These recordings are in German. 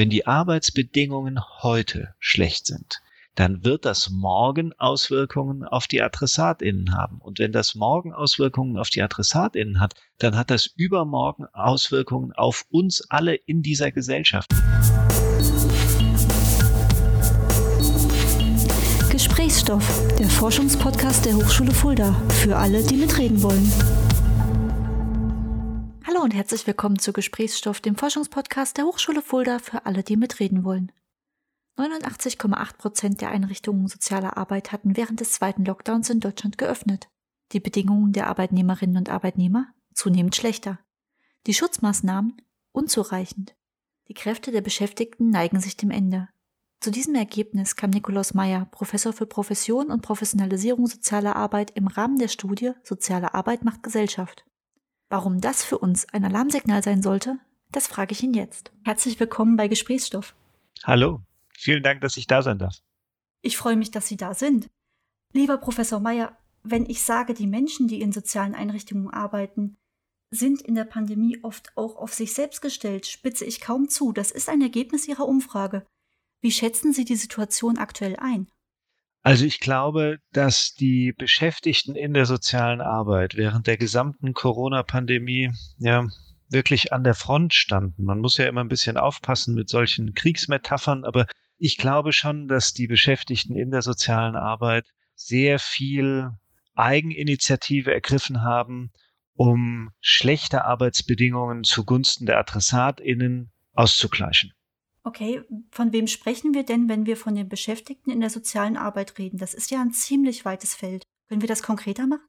wenn die Arbeitsbedingungen heute schlecht sind, dann wird das morgen Auswirkungen auf die AdressatInnen haben. Und wenn das morgen Auswirkungen auf die AdressatInnen hat, dann hat das übermorgen Auswirkungen auf uns alle in dieser Gesellschaft. Gesprächsstoff, der Forschungspodcast der Hochschule Fulda. Für alle, die mitreden wollen. Hallo und herzlich willkommen zu Gesprächsstoff, dem Forschungspodcast der Hochschule Fulda. Für alle, die mitreden wollen. 89,8 Prozent der Einrichtungen sozialer Arbeit hatten während des zweiten Lockdowns in Deutschland geöffnet. Die Bedingungen der Arbeitnehmerinnen und Arbeitnehmer zunehmend schlechter. Die Schutzmaßnahmen unzureichend. Die Kräfte der Beschäftigten neigen sich dem Ende. Zu diesem Ergebnis kam Nikolaus Meyer, Professor für Profession und Professionalisierung sozialer Arbeit im Rahmen der Studie Soziale Arbeit macht Gesellschaft. Warum das für uns ein Alarmsignal sein sollte, das frage ich ihn jetzt. Herzlich willkommen bei Gesprächsstoff. Hallo. Vielen Dank, dass ich da sein darf. Ich freue mich, dass Sie da sind. Lieber Professor Meyer, wenn ich sage, die Menschen, die in sozialen Einrichtungen arbeiten, sind in der Pandemie oft auch auf sich selbst gestellt, spitze ich kaum zu. Das ist ein Ergebnis Ihrer Umfrage. Wie schätzen Sie die Situation aktuell ein? Also ich glaube, dass die Beschäftigten in der sozialen Arbeit während der gesamten Corona-Pandemie ja wirklich an der Front standen. Man muss ja immer ein bisschen aufpassen mit solchen Kriegsmetaphern, aber ich glaube schon, dass die Beschäftigten in der sozialen Arbeit sehr viel Eigeninitiative ergriffen haben, um schlechte Arbeitsbedingungen zugunsten der AdressatInnen auszugleichen. Okay, von wem sprechen wir denn, wenn wir von den Beschäftigten in der sozialen Arbeit reden? Das ist ja ein ziemlich weites Feld. Können wir das konkreter machen?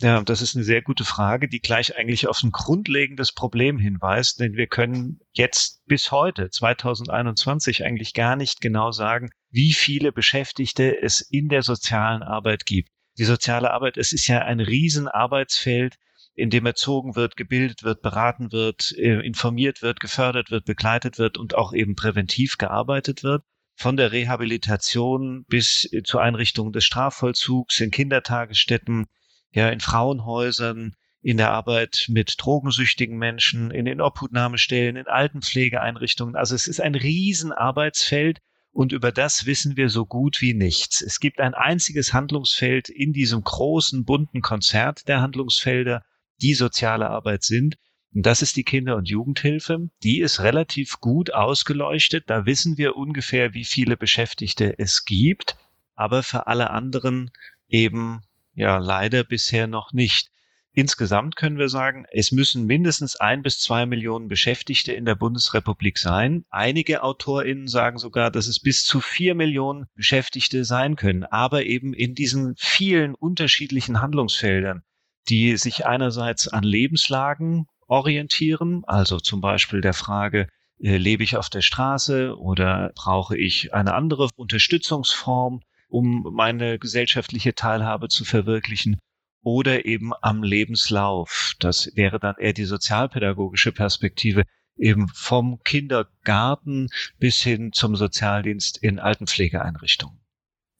Ja, das ist eine sehr gute Frage, die gleich eigentlich auf ein grundlegendes Problem hinweist, denn wir können jetzt bis heute, 2021, eigentlich gar nicht genau sagen, wie viele Beschäftigte es in der sozialen Arbeit gibt. Die soziale Arbeit, es ist ja ein Riesenarbeitsfeld, in dem erzogen wird, gebildet wird, beraten wird, äh, informiert wird, gefördert wird, begleitet wird und auch eben präventiv gearbeitet wird. Von der Rehabilitation bis äh, zur Einrichtung des Strafvollzugs in Kindertagesstätten, ja, in Frauenhäusern, in der Arbeit mit drogensüchtigen Menschen, in den Obhutnahmestellen, in Altenpflegeeinrichtungen. Also es ist ein Riesenarbeitsfeld und über das wissen wir so gut wie nichts. Es gibt ein einziges Handlungsfeld in diesem großen, bunten Konzert der Handlungsfelder, die soziale Arbeit sind. Und das ist die Kinder- und Jugendhilfe. Die ist relativ gut ausgeleuchtet. Da wissen wir ungefähr, wie viele Beschäftigte es gibt. Aber für alle anderen eben ja leider bisher noch nicht. Insgesamt können wir sagen, es müssen mindestens ein bis zwei Millionen Beschäftigte in der Bundesrepublik sein. Einige AutorInnen sagen sogar, dass es bis zu vier Millionen Beschäftigte sein können, aber eben in diesen vielen unterschiedlichen Handlungsfeldern, die sich einerseits an Lebenslagen orientieren, also zum Beispiel der Frage, äh, lebe ich auf der Straße oder brauche ich eine andere Unterstützungsform? um meine gesellschaftliche Teilhabe zu verwirklichen oder eben am Lebenslauf. Das wäre dann eher die sozialpädagogische Perspektive, eben vom Kindergarten bis hin zum Sozialdienst in Altenpflegeeinrichtungen.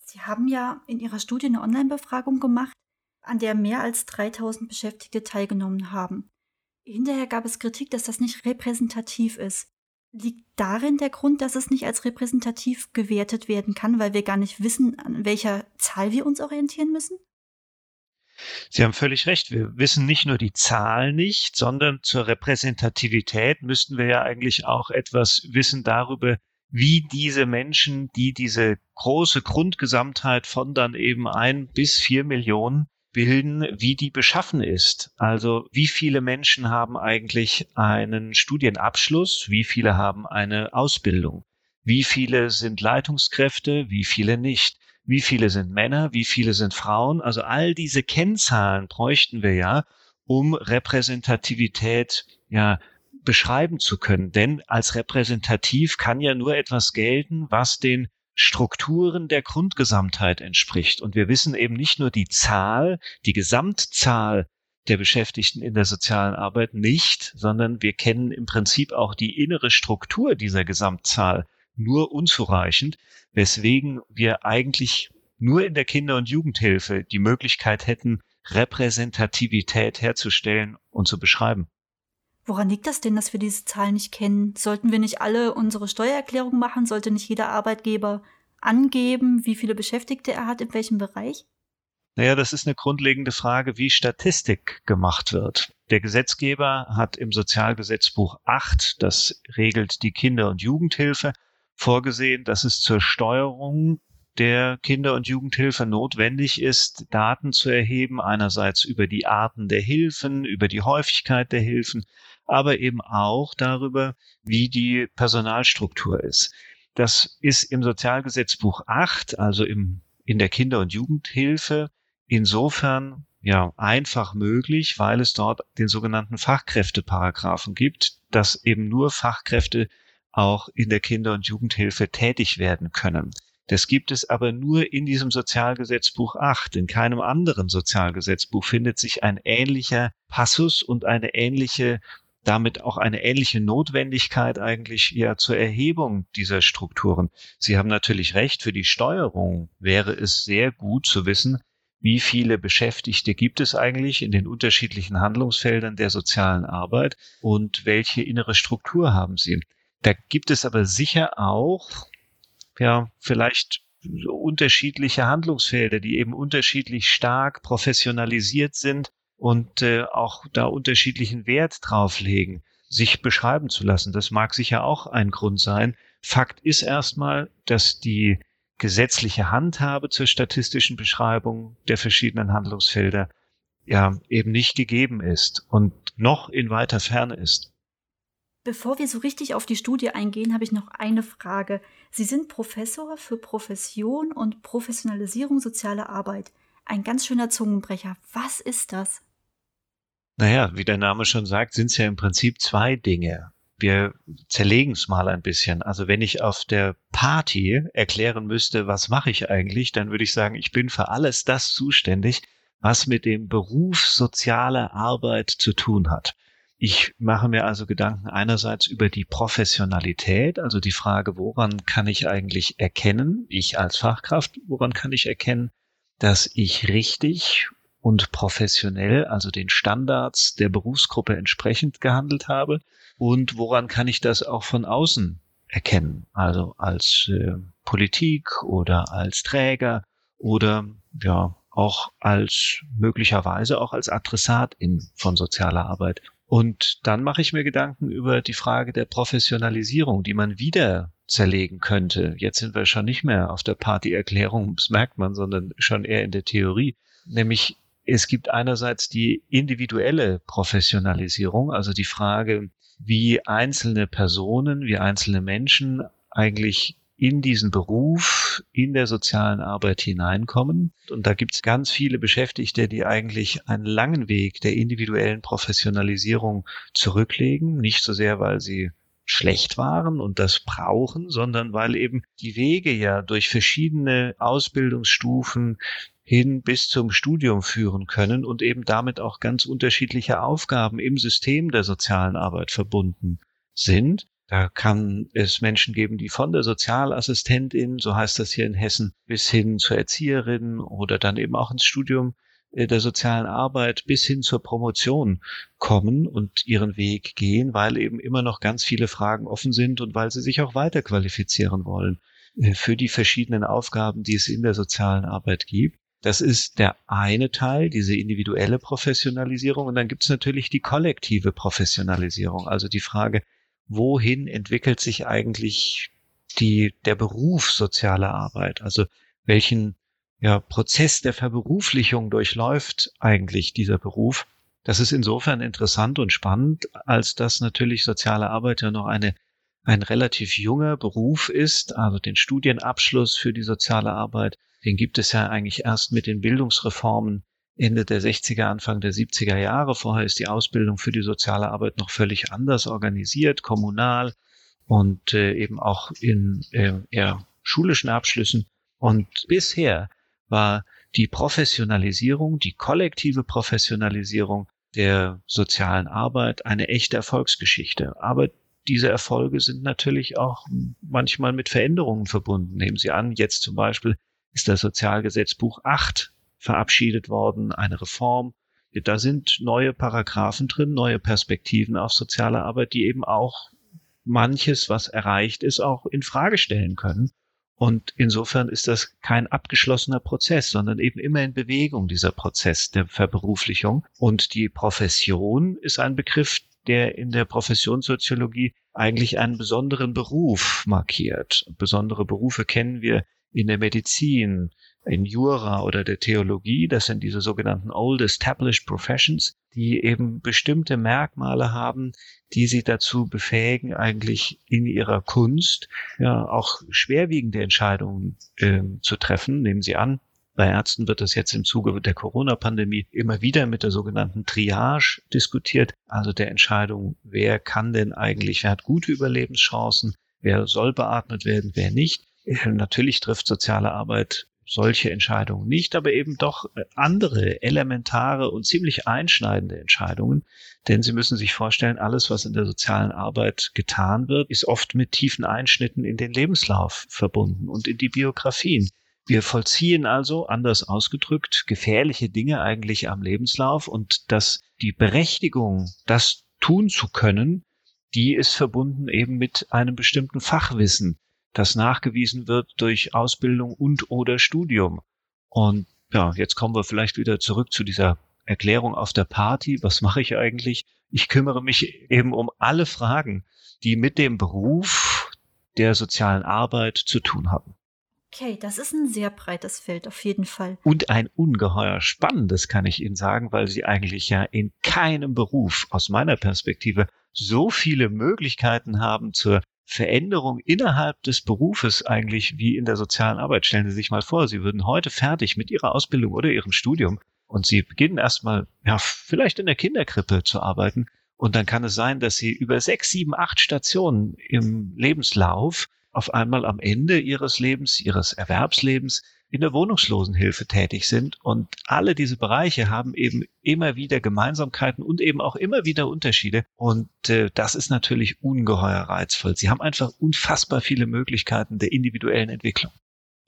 Sie haben ja in Ihrer Studie eine Online-Befragung gemacht, an der mehr als 3000 Beschäftigte teilgenommen haben. Hinterher gab es Kritik, dass das nicht repräsentativ ist. Liegt darin der Grund, dass es nicht als repräsentativ gewertet werden kann, weil wir gar nicht wissen, an welcher Zahl wir uns orientieren müssen? Sie haben völlig recht. Wir wissen nicht nur die Zahl nicht, sondern zur Repräsentativität müssten wir ja eigentlich auch etwas wissen darüber, wie diese Menschen, die diese große Grundgesamtheit von dann eben ein bis vier Millionen bilden, wie die beschaffen ist. Also wie viele Menschen haben eigentlich einen Studienabschluss, wie viele haben eine Ausbildung, wie viele sind Leitungskräfte, wie viele nicht, wie viele sind Männer, wie viele sind Frauen. Also all diese Kennzahlen bräuchten wir ja, um Repräsentativität ja beschreiben zu können. Denn als repräsentativ kann ja nur etwas gelten, was den Strukturen der Grundgesamtheit entspricht. Und wir wissen eben nicht nur die Zahl, die Gesamtzahl der Beschäftigten in der sozialen Arbeit nicht, sondern wir kennen im Prinzip auch die innere Struktur dieser Gesamtzahl nur unzureichend, weswegen wir eigentlich nur in der Kinder- und Jugendhilfe die Möglichkeit hätten, Repräsentativität herzustellen und zu beschreiben. Woran liegt das denn, dass wir diese Zahlen nicht kennen? Sollten wir nicht alle unsere Steuererklärung machen? Sollte nicht jeder Arbeitgeber angeben, wie viele Beschäftigte er hat, in welchem Bereich? Naja, das ist eine grundlegende Frage, wie Statistik gemacht wird. Der Gesetzgeber hat im Sozialgesetzbuch 8, das regelt die Kinder- und Jugendhilfe, vorgesehen, dass es zur Steuerung der Kinder- und Jugendhilfe notwendig ist, Daten zu erheben, einerseits über die Arten der Hilfen, über die Häufigkeit der Hilfen, aber eben auch darüber, wie die Personalstruktur ist. Das ist im Sozialgesetzbuch 8, also im, in der Kinder- und Jugendhilfe, insofern ja einfach möglich, weil es dort den sogenannten Fachkräfteparagraphen gibt, dass eben nur Fachkräfte auch in der Kinder- und Jugendhilfe tätig werden können. Das gibt es aber nur in diesem Sozialgesetzbuch 8. In keinem anderen Sozialgesetzbuch findet sich ein ähnlicher Passus und eine ähnliche damit auch eine ähnliche Notwendigkeit eigentlich ja zur Erhebung dieser Strukturen. Sie haben natürlich recht, für die Steuerung wäre es sehr gut zu wissen, wie viele Beschäftigte gibt es eigentlich in den unterschiedlichen Handlungsfeldern der sozialen Arbeit und welche innere Struktur haben sie. Da gibt es aber sicher auch, ja, vielleicht unterschiedliche Handlungsfelder, die eben unterschiedlich stark professionalisiert sind und äh, auch da unterschiedlichen Wert drauflegen, sich beschreiben zu lassen. Das mag sicher auch ein Grund sein. Fakt ist erstmal, dass die gesetzliche Handhabe zur statistischen Beschreibung der verschiedenen Handlungsfelder ja eben nicht gegeben ist und noch in weiter Ferne ist. Bevor wir so richtig auf die Studie eingehen, habe ich noch eine Frage. Sie sind Professor für Profession und Professionalisierung sozialer Arbeit. Ein ganz schöner Zungenbrecher. Was ist das? Naja, wie der Name schon sagt, sind es ja im Prinzip zwei Dinge. Wir zerlegen es mal ein bisschen. Also wenn ich auf der Party erklären müsste, was mache ich eigentlich, dann würde ich sagen, ich bin für alles das zuständig, was mit dem Beruf soziale Arbeit zu tun hat. Ich mache mir also Gedanken einerseits über die Professionalität, also die Frage, woran kann ich eigentlich erkennen, ich als Fachkraft, woran kann ich erkennen, dass ich richtig und professionell, also den Standards der Berufsgruppe entsprechend gehandelt habe und woran kann ich das auch von außen erkennen, also als äh, Politik oder als Träger oder ja auch als möglicherweise auch als Adressat in, von sozialer Arbeit. Und dann mache ich mir Gedanken über die Frage der Professionalisierung, die man wieder zerlegen könnte. Jetzt sind wir schon nicht mehr auf der Partyerklärung, das merkt man, sondern schon eher in der Theorie. Nämlich es gibt einerseits die individuelle Professionalisierung, also die Frage, wie einzelne Personen, wie einzelne Menschen eigentlich in diesen Beruf, in der sozialen Arbeit hineinkommen. Und da gibt es ganz viele Beschäftigte, die eigentlich einen langen Weg der individuellen Professionalisierung zurücklegen. Nicht so sehr, weil sie schlecht waren und das brauchen, sondern weil eben die Wege ja durch verschiedene Ausbildungsstufen hin bis zum Studium führen können und eben damit auch ganz unterschiedliche Aufgaben im System der sozialen Arbeit verbunden sind. Da kann es Menschen geben, die von der Sozialassistentin, so heißt das hier in Hessen, bis hin zur Erzieherin oder dann eben auch ins Studium äh, der sozialen Arbeit bis hin zur Promotion kommen und ihren Weg gehen, weil eben immer noch ganz viele Fragen offen sind und weil sie sich auch weiter qualifizieren wollen äh, für die verschiedenen Aufgaben, die es in der sozialen Arbeit gibt. Das ist der eine Teil, diese individuelle Professionalisierung. Und dann gibt es natürlich die kollektive Professionalisierung, also die Frage, wohin entwickelt sich eigentlich die, der Beruf soziale Arbeit? Also welchen ja, Prozess der Verberuflichung durchläuft eigentlich dieser Beruf? Das ist insofern interessant und spannend, als dass natürlich soziale Arbeit ja noch eine, ein relativ junger Beruf ist. Also den Studienabschluss für die soziale Arbeit, den gibt es ja eigentlich erst mit den Bildungsreformen Ende der 60er, Anfang der 70er Jahre. Vorher ist die Ausbildung für die soziale Arbeit noch völlig anders organisiert, kommunal und äh, eben auch in äh, eher schulischen Abschlüssen. Und bisher war die Professionalisierung, die kollektive Professionalisierung der sozialen Arbeit eine echte Erfolgsgeschichte. Aber diese Erfolge sind natürlich auch manchmal mit Veränderungen verbunden. Nehmen Sie an, jetzt zum Beispiel ist das Sozialgesetzbuch 8 verabschiedet worden, eine Reform Da sind neue Paragraphen drin, neue Perspektiven auf soziale Arbeit, die eben auch manches, was erreicht ist, auch in Frage stellen können. Und insofern ist das kein abgeschlossener Prozess, sondern eben immer in Bewegung, dieser Prozess der Verberuflichung. Und die Profession ist ein Begriff, der in der Professionssoziologie eigentlich einen besonderen Beruf markiert. Besondere Berufe kennen wir in der Medizin, in Jura oder der Theologie. Das sind diese sogenannten Old Established Professions, die eben bestimmte Merkmale haben, die sie dazu befähigen, eigentlich in ihrer Kunst ja auch schwerwiegende Entscheidungen äh, zu treffen. Nehmen Sie an, bei Ärzten wird das jetzt im Zuge der Corona-Pandemie immer wieder mit der sogenannten Triage diskutiert, also der Entscheidung, wer kann denn eigentlich, wer hat gute Überlebenschancen, wer soll beatmet werden, wer nicht. Natürlich trifft soziale Arbeit solche Entscheidungen nicht, aber eben doch äh, andere elementare und ziemlich einschneidende Entscheidungen. Denn Sie müssen sich vorstellen, alles, was in der sozialen Arbeit getan wird, ist oft mit tiefen Einschnitten in den Lebenslauf verbunden und in die Biografien. Wir vollziehen also, anders ausgedrückt, gefährliche Dinge eigentlich am Lebenslauf und dass die Berechtigung, das tun zu können, die ist verbunden eben mit einem bestimmten Fachwissen, das nachgewiesen wird durch Ausbildung und oder Studium. Und ja, jetzt kommen wir vielleicht wieder zurück zu dieser Erklärung auf der Party. Was mache ich eigentlich? Ich kümmere mich eben um alle Fragen, die mit dem Beruf der sozialen Arbeit zu tun haben. Okay, das ist ein sehr breites Feld auf jeden Fall. Und ein ungeheuer spannendes, kann ich Ihnen sagen, weil Sie eigentlich ja in keinem Beruf aus meiner Perspektive so viele Möglichkeiten haben zur Veränderung innerhalb des Berufes eigentlich wie in der sozialen Arbeit. Stellen Sie sich mal vor, Sie würden heute fertig mit Ihrer Ausbildung oder Ihrem Studium und Sie beginnen erstmal, ja, vielleicht in der Kinderkrippe zu arbeiten. Und dann kann es sein, dass Sie über sechs, sieben, acht Stationen im Lebenslauf auf einmal am Ende Ihres Lebens, Ihres Erwerbslebens in der Wohnungslosenhilfe tätig sind. Und alle diese Bereiche haben eben immer wieder Gemeinsamkeiten und eben auch immer wieder Unterschiede. Und äh, das ist natürlich ungeheuer reizvoll. Sie haben einfach unfassbar viele Möglichkeiten der individuellen Entwicklung.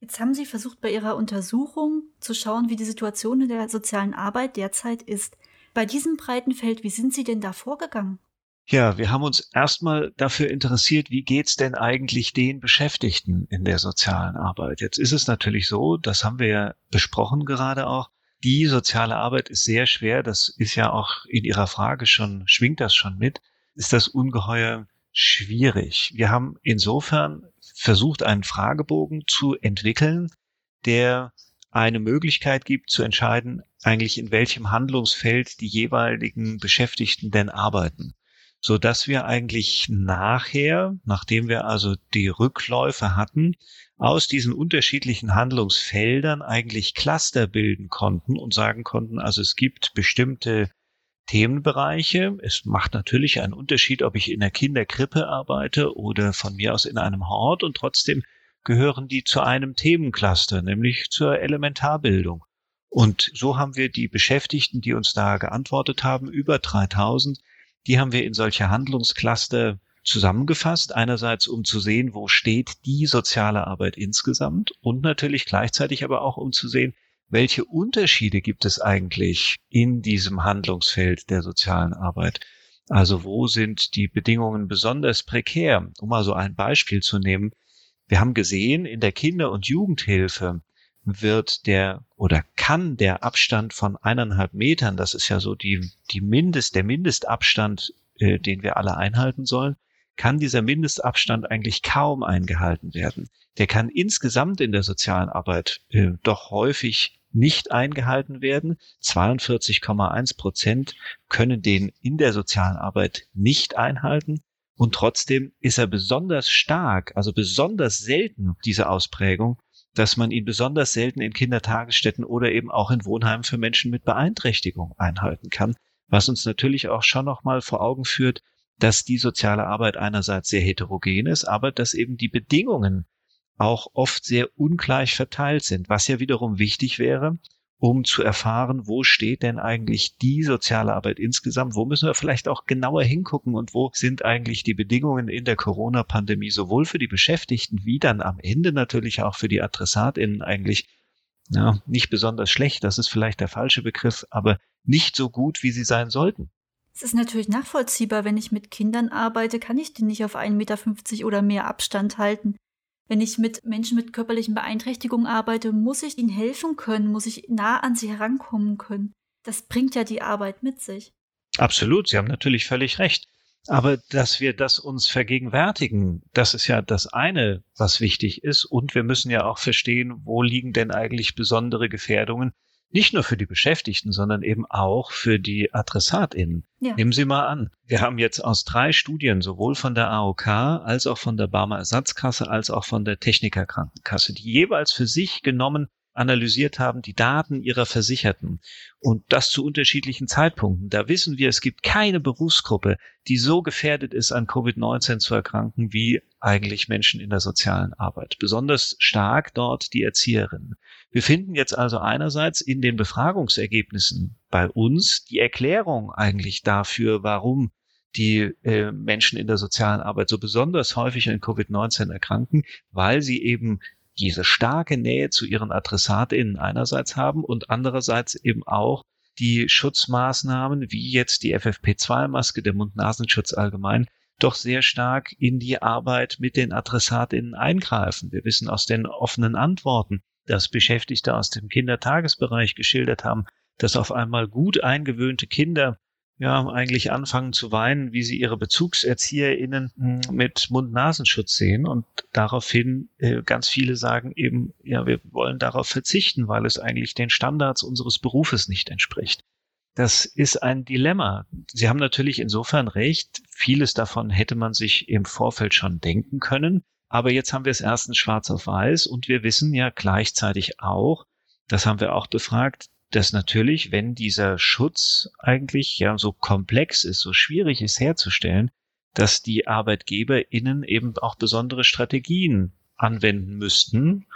Jetzt haben Sie versucht, bei Ihrer Untersuchung zu schauen, wie die Situation in der sozialen Arbeit derzeit ist. Bei diesem breiten Feld, wie sind Sie denn da vorgegangen? Ja, wir haben uns erstmal dafür interessiert, wie geht's denn eigentlich den Beschäftigten in der sozialen Arbeit? Jetzt ist es natürlich so, das haben wir ja besprochen gerade auch, die soziale Arbeit ist sehr schwer, das ist ja auch in Ihrer Frage schon, schwingt das schon mit, ist das ungeheuer schwierig. Wir haben insofern versucht, einen Fragebogen zu entwickeln, der eine Möglichkeit gibt zu entscheiden, eigentlich in welchem Handlungsfeld die jeweiligen Beschäftigten denn arbeiten so dass wir eigentlich nachher, nachdem wir also die Rückläufe hatten, aus diesen unterschiedlichen Handlungsfeldern eigentlich Cluster bilden konnten und sagen konnten, also es gibt bestimmte Themenbereiche. Es macht natürlich einen Unterschied, ob ich in der Kinderkrippe arbeite oder von mir aus in einem Hort und trotzdem gehören die zu einem Themencluster, nämlich zur Elementarbildung. Und so haben wir die Beschäftigten, die uns da geantwortet haben, über 3000, die haben wir in solche Handlungscluster zusammengefasst. Einerseits, um zu sehen, wo steht die soziale Arbeit insgesamt und natürlich gleichzeitig aber auch, um zu sehen, welche Unterschiede gibt es eigentlich in diesem Handlungsfeld der sozialen Arbeit? Also wo sind die Bedingungen besonders prekär? Um mal so ein Beispiel zu nehmen. Wir haben gesehen, in der Kinder- und Jugendhilfe wird der oder kann der Abstand von eineinhalb Metern, das ist ja so die, die Mindest, der Mindestabstand, äh, den wir alle einhalten sollen, kann dieser Mindestabstand eigentlich kaum eingehalten werden. Der kann insgesamt in der sozialen Arbeit äh, doch häufig nicht eingehalten werden. 42,1 Prozent können den in der sozialen Arbeit nicht einhalten. Und trotzdem ist er besonders stark, also besonders selten, diese Ausprägung, dass man ihn besonders selten in Kindertagesstätten oder eben auch in Wohnheimen für Menschen mit Beeinträchtigung einhalten kann, was uns natürlich auch schon nochmal vor Augen führt, dass die soziale Arbeit einerseits sehr heterogen ist, aber dass eben die Bedingungen auch oft sehr ungleich verteilt sind, was ja wiederum wichtig wäre, um zu erfahren, wo steht denn eigentlich die soziale Arbeit insgesamt, wo müssen wir vielleicht auch genauer hingucken und wo sind eigentlich die Bedingungen in der Corona-Pandemie sowohl für die Beschäftigten wie dann am Ende natürlich auch für die Adressatinnen eigentlich ja, nicht besonders schlecht, das ist vielleicht der falsche Begriff, aber nicht so gut, wie sie sein sollten. Es ist natürlich nachvollziehbar, wenn ich mit Kindern arbeite, kann ich die nicht auf 1,50 Meter oder mehr Abstand halten. Wenn ich mit Menschen mit körperlichen Beeinträchtigungen arbeite, muss ich ihnen helfen können, muss ich nah an sie herankommen können. Das bringt ja die Arbeit mit sich. Absolut, Sie haben natürlich völlig recht. Aber dass wir das uns vergegenwärtigen, das ist ja das eine, was wichtig ist. Und wir müssen ja auch verstehen, wo liegen denn eigentlich besondere Gefährdungen, nicht nur für die Beschäftigten, sondern eben auch für die AdressatInnen. Ja. Nehmen Sie mal an, wir haben jetzt aus drei Studien, sowohl von der AOK als auch von der Barmer Ersatzkasse als auch von der Technikerkrankenkasse, die jeweils für sich genommen analysiert haben, die Daten ihrer Versicherten und das zu unterschiedlichen Zeitpunkten. Da wissen wir, es gibt keine Berufsgruppe, die so gefährdet ist, an Covid-19 zu erkranken, wie eigentlich Menschen in der sozialen Arbeit. Besonders stark dort die Erzieherinnen. Wir finden jetzt also einerseits in den Befragungsergebnissen bei uns die Erklärung eigentlich dafür, warum die äh, Menschen in der sozialen Arbeit so besonders häufig an Covid-19 erkranken, weil sie eben diese starke Nähe zu ihren AdressatInnen einerseits haben und andererseits eben auch die Schutzmaßnahmen, wie jetzt die FFP2-Maske, der Mund-Nasenschutz allgemein, doch sehr stark in die Arbeit mit den AdressatInnen eingreifen. Wir wissen aus den offenen Antworten, dass Beschäftigte aus dem Kindertagesbereich geschildert haben, dass auf einmal gut eingewöhnte Kinder ja eigentlich anfangen zu weinen, wie sie ihre BezugserzieherInnen mit Mund-Nasenschutz sehen und daraufhin äh, ganz viele sagen eben, ja, wir wollen darauf verzichten, weil es eigentlich den Standards unseres Berufes nicht entspricht. Das ist ein Dilemma. Sie haben natürlich insofern recht. Vieles davon hätte man sich im Vorfeld schon denken können. Aber jetzt haben wir es erstens schwarz auf weiß und wir wissen ja gleichzeitig auch, das haben wir auch befragt, dass natürlich, wenn dieser Schutz eigentlich ja so komplex ist, so schwierig ist herzustellen, dass die ArbeitgeberInnen eben auch besondere Strategien anwenden müssten,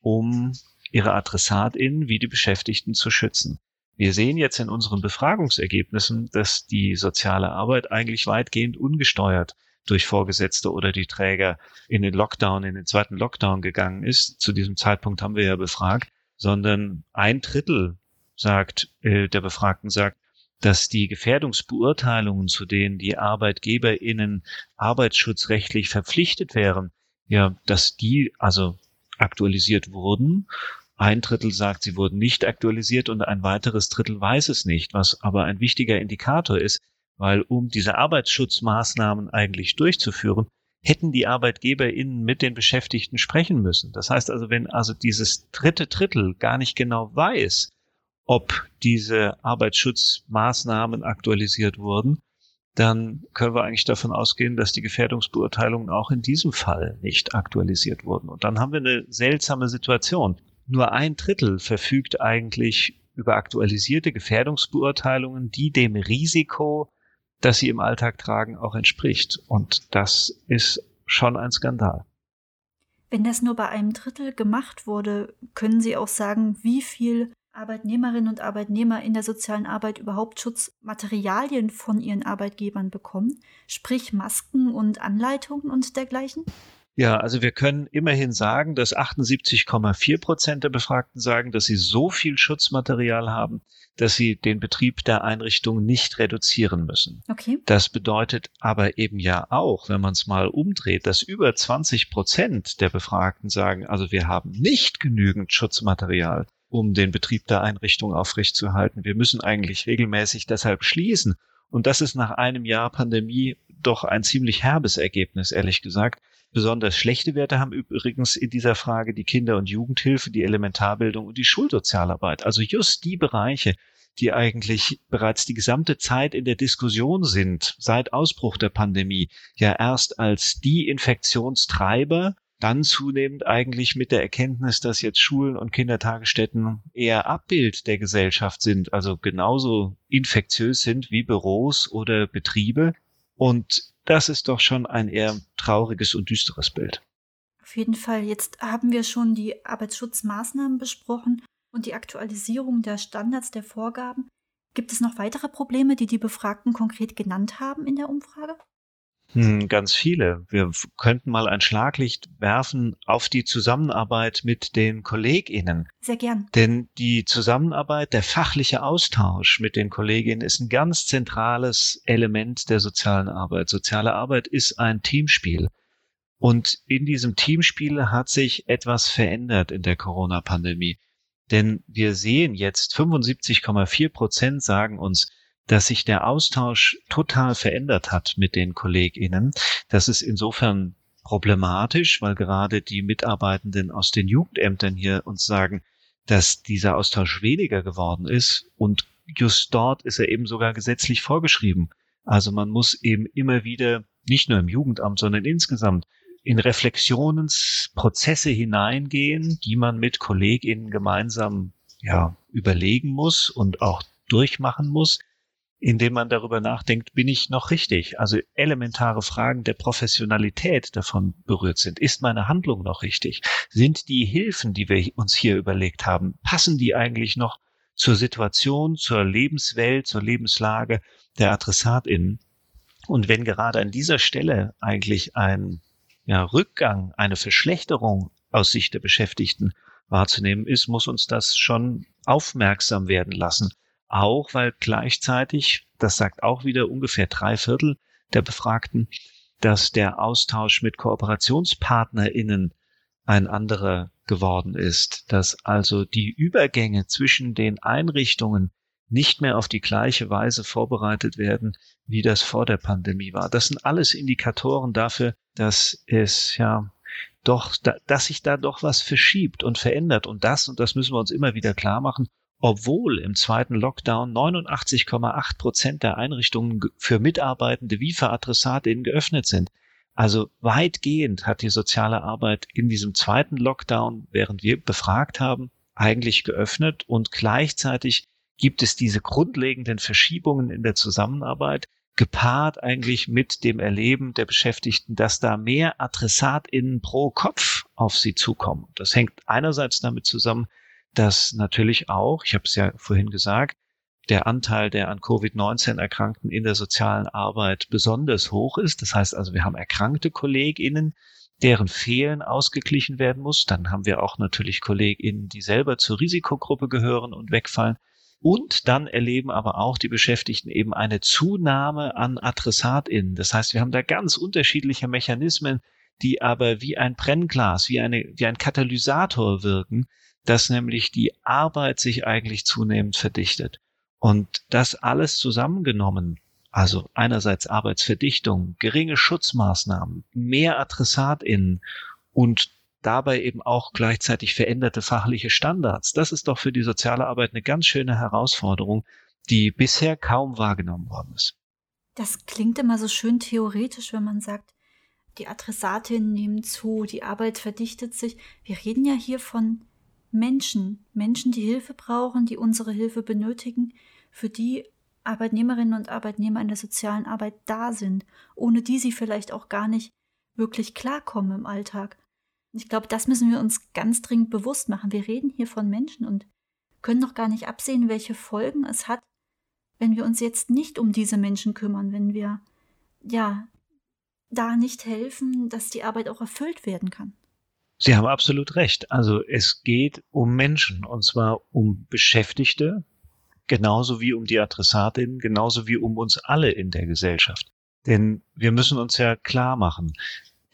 um ihre AdressatInnen wie die Beschäftigten zu schützen. Wir sehen jetzt in unseren Befragungsergebnissen, dass die soziale Arbeit eigentlich weitgehend ungesteuert durch Vorgesetzte oder die Träger in den Lockdown, in den zweiten Lockdown gegangen ist. Zu diesem Zeitpunkt haben wir ja befragt, sondern ein Drittel sagt, äh, der Befragten sagt, dass die Gefährdungsbeurteilungen, zu denen die ArbeitgeberInnen arbeitsschutzrechtlich verpflichtet wären, ja, dass die also aktualisiert wurden. Ein Drittel sagt, sie wurden nicht aktualisiert und ein weiteres Drittel weiß es nicht, was aber ein wichtiger Indikator ist, weil um diese Arbeitsschutzmaßnahmen eigentlich durchzuführen, hätten die ArbeitgeberInnen mit den Beschäftigten sprechen müssen. Das heißt also, wenn also dieses dritte Drittel gar nicht genau weiß, ob diese Arbeitsschutzmaßnahmen aktualisiert wurden, dann können wir eigentlich davon ausgehen, dass die Gefährdungsbeurteilungen auch in diesem Fall nicht aktualisiert wurden. Und dann haben wir eine seltsame Situation. Nur ein Drittel verfügt eigentlich über aktualisierte Gefährdungsbeurteilungen, die dem Risiko, das sie im Alltag tragen, auch entspricht. Und das ist schon ein Skandal. Wenn das nur bei einem Drittel gemacht wurde, können Sie auch sagen, wie viel Arbeitnehmerinnen und Arbeitnehmer in der sozialen Arbeit überhaupt Schutzmaterialien von ihren Arbeitgebern bekommen, sprich Masken und Anleitungen und dergleichen? Ja, also wir können immerhin sagen, dass 78,4 Prozent der Befragten sagen, dass sie so viel Schutzmaterial haben, dass sie den Betrieb der Einrichtung nicht reduzieren müssen. Okay. Das bedeutet aber eben ja auch, wenn man es mal umdreht, dass über 20 Prozent der Befragten sagen, also wir haben nicht genügend Schutzmaterial um den Betrieb der Einrichtung aufrechtzuerhalten. Wir müssen eigentlich regelmäßig deshalb schließen. Und das ist nach einem Jahr Pandemie doch ein ziemlich herbes Ergebnis, ehrlich gesagt. Besonders schlechte Werte haben übrigens in dieser Frage die Kinder- und Jugendhilfe, die Elementarbildung und die Schulsozialarbeit. Also just die Bereiche, die eigentlich bereits die gesamte Zeit in der Diskussion sind, seit Ausbruch der Pandemie, ja erst als die Infektionstreiber dann zunehmend eigentlich mit der Erkenntnis, dass jetzt Schulen und Kindertagesstätten eher Abbild der Gesellschaft sind, also genauso infektiös sind wie Büros oder Betriebe. Und das ist doch schon ein eher trauriges und düsteres Bild. Auf jeden Fall. Jetzt haben wir schon die Arbeitsschutzmaßnahmen besprochen und die Aktualisierung der Standards der Vorgaben. Gibt es noch weitere Probleme, die die Befragten konkret genannt haben in der Umfrage? Hm, ganz viele. Wir könnten mal ein Schlaglicht werfen auf die Zusammenarbeit mit den KollegInnen. Sehr gern. Denn die Zusammenarbeit, der fachliche Austausch mit den KollegInnen ist ein ganz zentrales Element der sozialen Arbeit. Soziale Arbeit ist ein Teamspiel. Und in diesem Teamspiel hat sich etwas verändert in der Corona-Pandemie. Denn wir sehen jetzt 75,4 Prozent sagen uns, dass sich der Austausch total verändert hat mit den KollegInnen. Das ist insofern problematisch, weil gerade die Mitarbeitenden aus den Jugendämtern hier uns sagen, dass dieser Austausch weniger geworden ist und just dort ist er eben sogar gesetzlich vorgeschrieben. Also man muss eben immer wieder, nicht nur im Jugendamt, sondern insgesamt in Reflexionsprozesse hineingehen, die man mit KollegInnen gemeinsam ja, überlegen muss und auch durchmachen muss, indem man darüber nachdenkt, bin ich noch richtig? Also elementare Fragen der Professionalität davon berührt sind. Ist meine Handlung noch richtig? Sind die Hilfen, die wir uns hier überlegt haben, passen die eigentlich noch zur Situation, zur Lebenswelt, zur Lebenslage der AdressatInnen? Und wenn gerade an dieser Stelle eigentlich ein ja, Rückgang, eine Verschlechterung aus Sicht der Beschäftigten wahrzunehmen ist, muss uns das schon aufmerksam werden lassen auch weil gleichzeitig, das sagt auch wieder ungefähr drei Viertel der Befragten, dass der Austausch mit KooperationspartnerInnen ein anderer geworden ist, dass also die Übergänge zwischen den Einrichtungen nicht mehr auf die gleiche Weise vorbereitet werden, wie das vor der Pandemie war. Das sind alles Indikatoren dafür, dass es ja doch, dass sich da doch was verschiebt und verändert. Und das, und das müssen wir uns immer wieder klar machen, obwohl im zweiten Lockdown 89,8 Prozent der Einrichtungen für Mitarbeitende wie für Adressatinnen geöffnet sind. Also weitgehend hat die soziale Arbeit in diesem zweiten Lockdown, während wir befragt haben, eigentlich geöffnet und gleichzeitig gibt es diese grundlegenden Verschiebungen in der Zusammenarbeit, gepaart eigentlich mit dem Erleben der Beschäftigten, dass da mehr AdressatInnen pro Kopf auf sie zukommen. Das hängt einerseits damit zusammen, dass natürlich auch, ich habe es ja vorhin gesagt, der Anteil der an Covid-19 Erkrankten in der sozialen Arbeit besonders hoch ist. Das heißt also, wir haben erkrankte KollegInnen, deren Fehlen ausgeglichen werden muss. Dann haben wir auch natürlich KollegInnen, die selber zur Risikogruppe gehören und wegfallen. Und dann erleben aber auch die Beschäftigten eben eine Zunahme an AdressatInnen. Das heißt, wir haben da ganz unterschiedliche Mechanismen, die aber wie ein Brennglas, wie, eine, wie ein Katalysator wirken, dass nämlich die Arbeit sich eigentlich zunehmend verdichtet. Und das alles zusammengenommen, also einerseits Arbeitsverdichtung, geringe Schutzmaßnahmen, mehr AdressatInnen und dabei eben auch gleichzeitig veränderte fachliche Standards. Das ist doch für die soziale Arbeit eine ganz schöne Herausforderung, die bisher kaum wahrgenommen worden ist. Das klingt immer so schön theoretisch, wenn man sagt, die Adressatinnen nehmen zu, die Arbeit verdichtet sich. Wir reden ja hier von Menschen, Menschen, die Hilfe brauchen, die unsere Hilfe benötigen, für die Arbeitnehmerinnen und Arbeitnehmer in der sozialen Arbeit da sind, ohne die sie vielleicht auch gar nicht wirklich klarkommen im Alltag. Ich glaube, das müssen wir uns ganz dringend bewusst machen. Wir reden hier von Menschen und können noch gar nicht absehen, welche Folgen es hat, wenn wir uns jetzt nicht um diese Menschen kümmern, wenn wir ja da nicht helfen, dass die Arbeit auch erfüllt werden kann. Sie haben absolut recht. Also es geht um Menschen und zwar um Beschäftigte, genauso wie um die Adressatin, genauso wie um uns alle in der Gesellschaft. Denn wir müssen uns ja klar machen,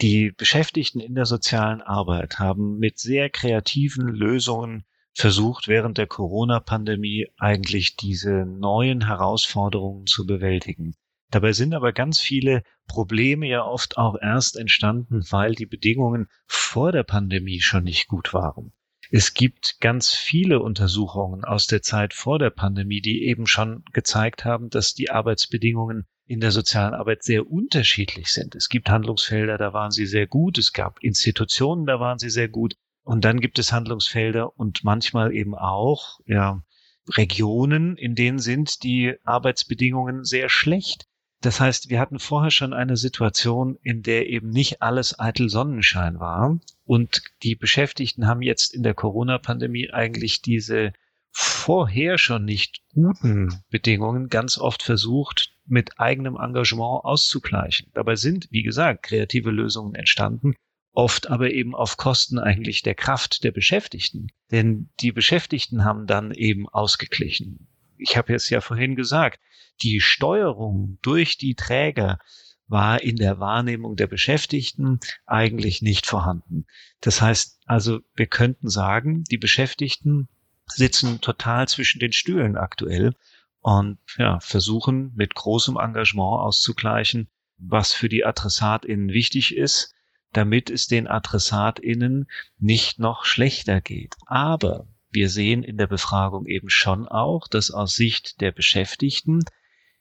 die Beschäftigten in der sozialen Arbeit haben mit sehr kreativen Lösungen versucht, während der Corona-Pandemie eigentlich diese neuen Herausforderungen zu bewältigen. Dabei sind aber ganz viele Probleme ja oft auch erst entstanden, weil die Bedingungen vor der Pandemie schon nicht gut waren. Es gibt ganz viele Untersuchungen aus der Zeit vor der Pandemie, die eben schon gezeigt haben, dass die Arbeitsbedingungen in der sozialen Arbeit sehr unterschiedlich sind. Es gibt Handlungsfelder, da waren sie sehr gut, es gab Institutionen, da waren sie sehr gut. Und dann gibt es Handlungsfelder und manchmal eben auch ja, Regionen, in denen sind die Arbeitsbedingungen sehr schlecht. Das heißt, wir hatten vorher schon eine Situation, in der eben nicht alles eitel Sonnenschein war. Und die Beschäftigten haben jetzt in der Corona-Pandemie eigentlich diese vorher schon nicht guten Bedingungen ganz oft versucht, mit eigenem Engagement auszugleichen. Dabei sind, wie gesagt, kreative Lösungen entstanden, oft aber eben auf Kosten eigentlich der Kraft der Beschäftigten. Denn die Beschäftigten haben dann eben ausgeglichen. Ich habe jetzt ja vorhin gesagt, die Steuerung durch die Träger war in der Wahrnehmung der Beschäftigten eigentlich nicht vorhanden. Das heißt also, wir könnten sagen, die Beschäftigten sitzen total zwischen den Stühlen aktuell und ja, versuchen mit großem Engagement auszugleichen, was für die AdressatInnen wichtig ist, damit es den AdressatInnen nicht noch schlechter geht. Aber wir sehen in der Befragung eben schon auch, dass aus Sicht der Beschäftigten